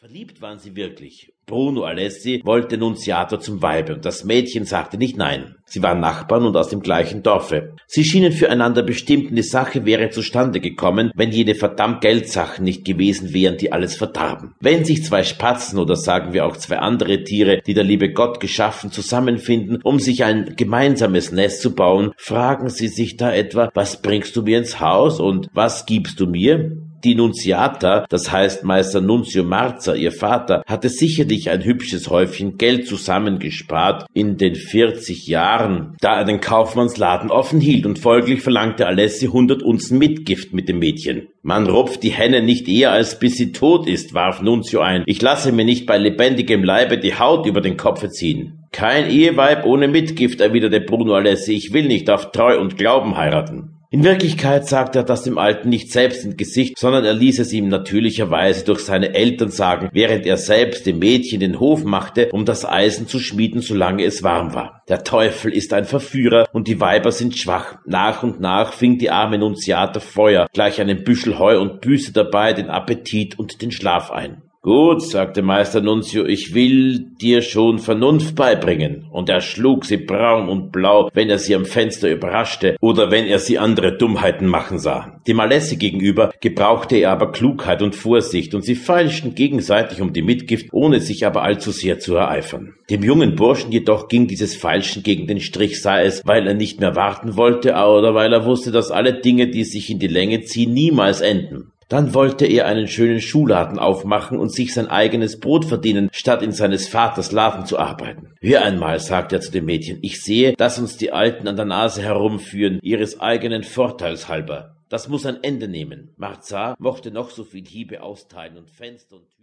Verliebt waren sie wirklich. Bruno Alessi wollte Nunziata zum Weibe und das Mädchen sagte nicht nein. Sie waren Nachbarn und aus dem gleichen Dorfe. Sie schienen füreinander bestimmt und die Sache wäre zustande gekommen, wenn jene verdammt Geldsachen nicht gewesen wären, die alles verdarben. Wenn sich zwei Spatzen oder sagen wir auch zwei andere Tiere, die der liebe Gott geschaffen, zusammenfinden, um sich ein gemeinsames Nest zu bauen, fragen sie sich da etwa, was bringst du mir ins Haus und was gibst du mir? Die Nunziata, das heißt Meister Nunzio Marza, ihr Vater, hatte sicherlich ein hübsches Häufchen Geld zusammengespart in den 40 Jahren, da er den Kaufmannsladen offen hielt und folglich verlangte Alessi 100 Unzen Mitgift mit dem Mädchen. Man rupft die Henne nicht eher, als bis sie tot ist, warf Nunzio ein. Ich lasse mir nicht bei lebendigem Leibe die Haut über den Kopf ziehen. Kein Eheweib ohne Mitgift, erwiderte Bruno Alessi. Ich will nicht auf Treu und Glauben heiraten. In Wirklichkeit sagte er das dem Alten nicht selbst ins Gesicht, sondern er ließ es ihm natürlicherweise durch seine Eltern sagen, während er selbst dem Mädchen den Hof machte, um das Eisen zu schmieden, solange es warm war. Der Teufel ist ein Verführer und die Weiber sind schwach. Nach und nach fing die arme Nunziata Feuer, gleich einem Büschel Heu und büßte dabei den Appetit und den Schlaf ein. Gut, sagte Meister Nunzio, ich will dir schon Vernunft beibringen. Und er schlug sie braun und blau, wenn er sie am Fenster überraschte oder wenn er sie andere Dummheiten machen sah. Dem Alessi gegenüber gebrauchte er aber Klugheit und Vorsicht, und sie feilschten gegenseitig um die Mitgift, ohne sich aber allzu sehr zu ereifern. Dem jungen Burschen jedoch ging dieses Feilschen gegen den Strich, sei es, weil er nicht mehr warten wollte oder weil er wusste, dass alle Dinge, die sich in die Länge ziehen, niemals enden. Dann wollte er einen schönen Schuhladen aufmachen und sich sein eigenes Brot verdienen, statt in seines Vaters Laden zu arbeiten. Hör einmal, sagte er zu dem Mädchen, ich sehe, dass uns die Alten an der Nase herumführen, ihres eigenen Vorteils halber. Das muss ein Ende nehmen. Marzar mochte noch so viel Hiebe austeilen und Fenster und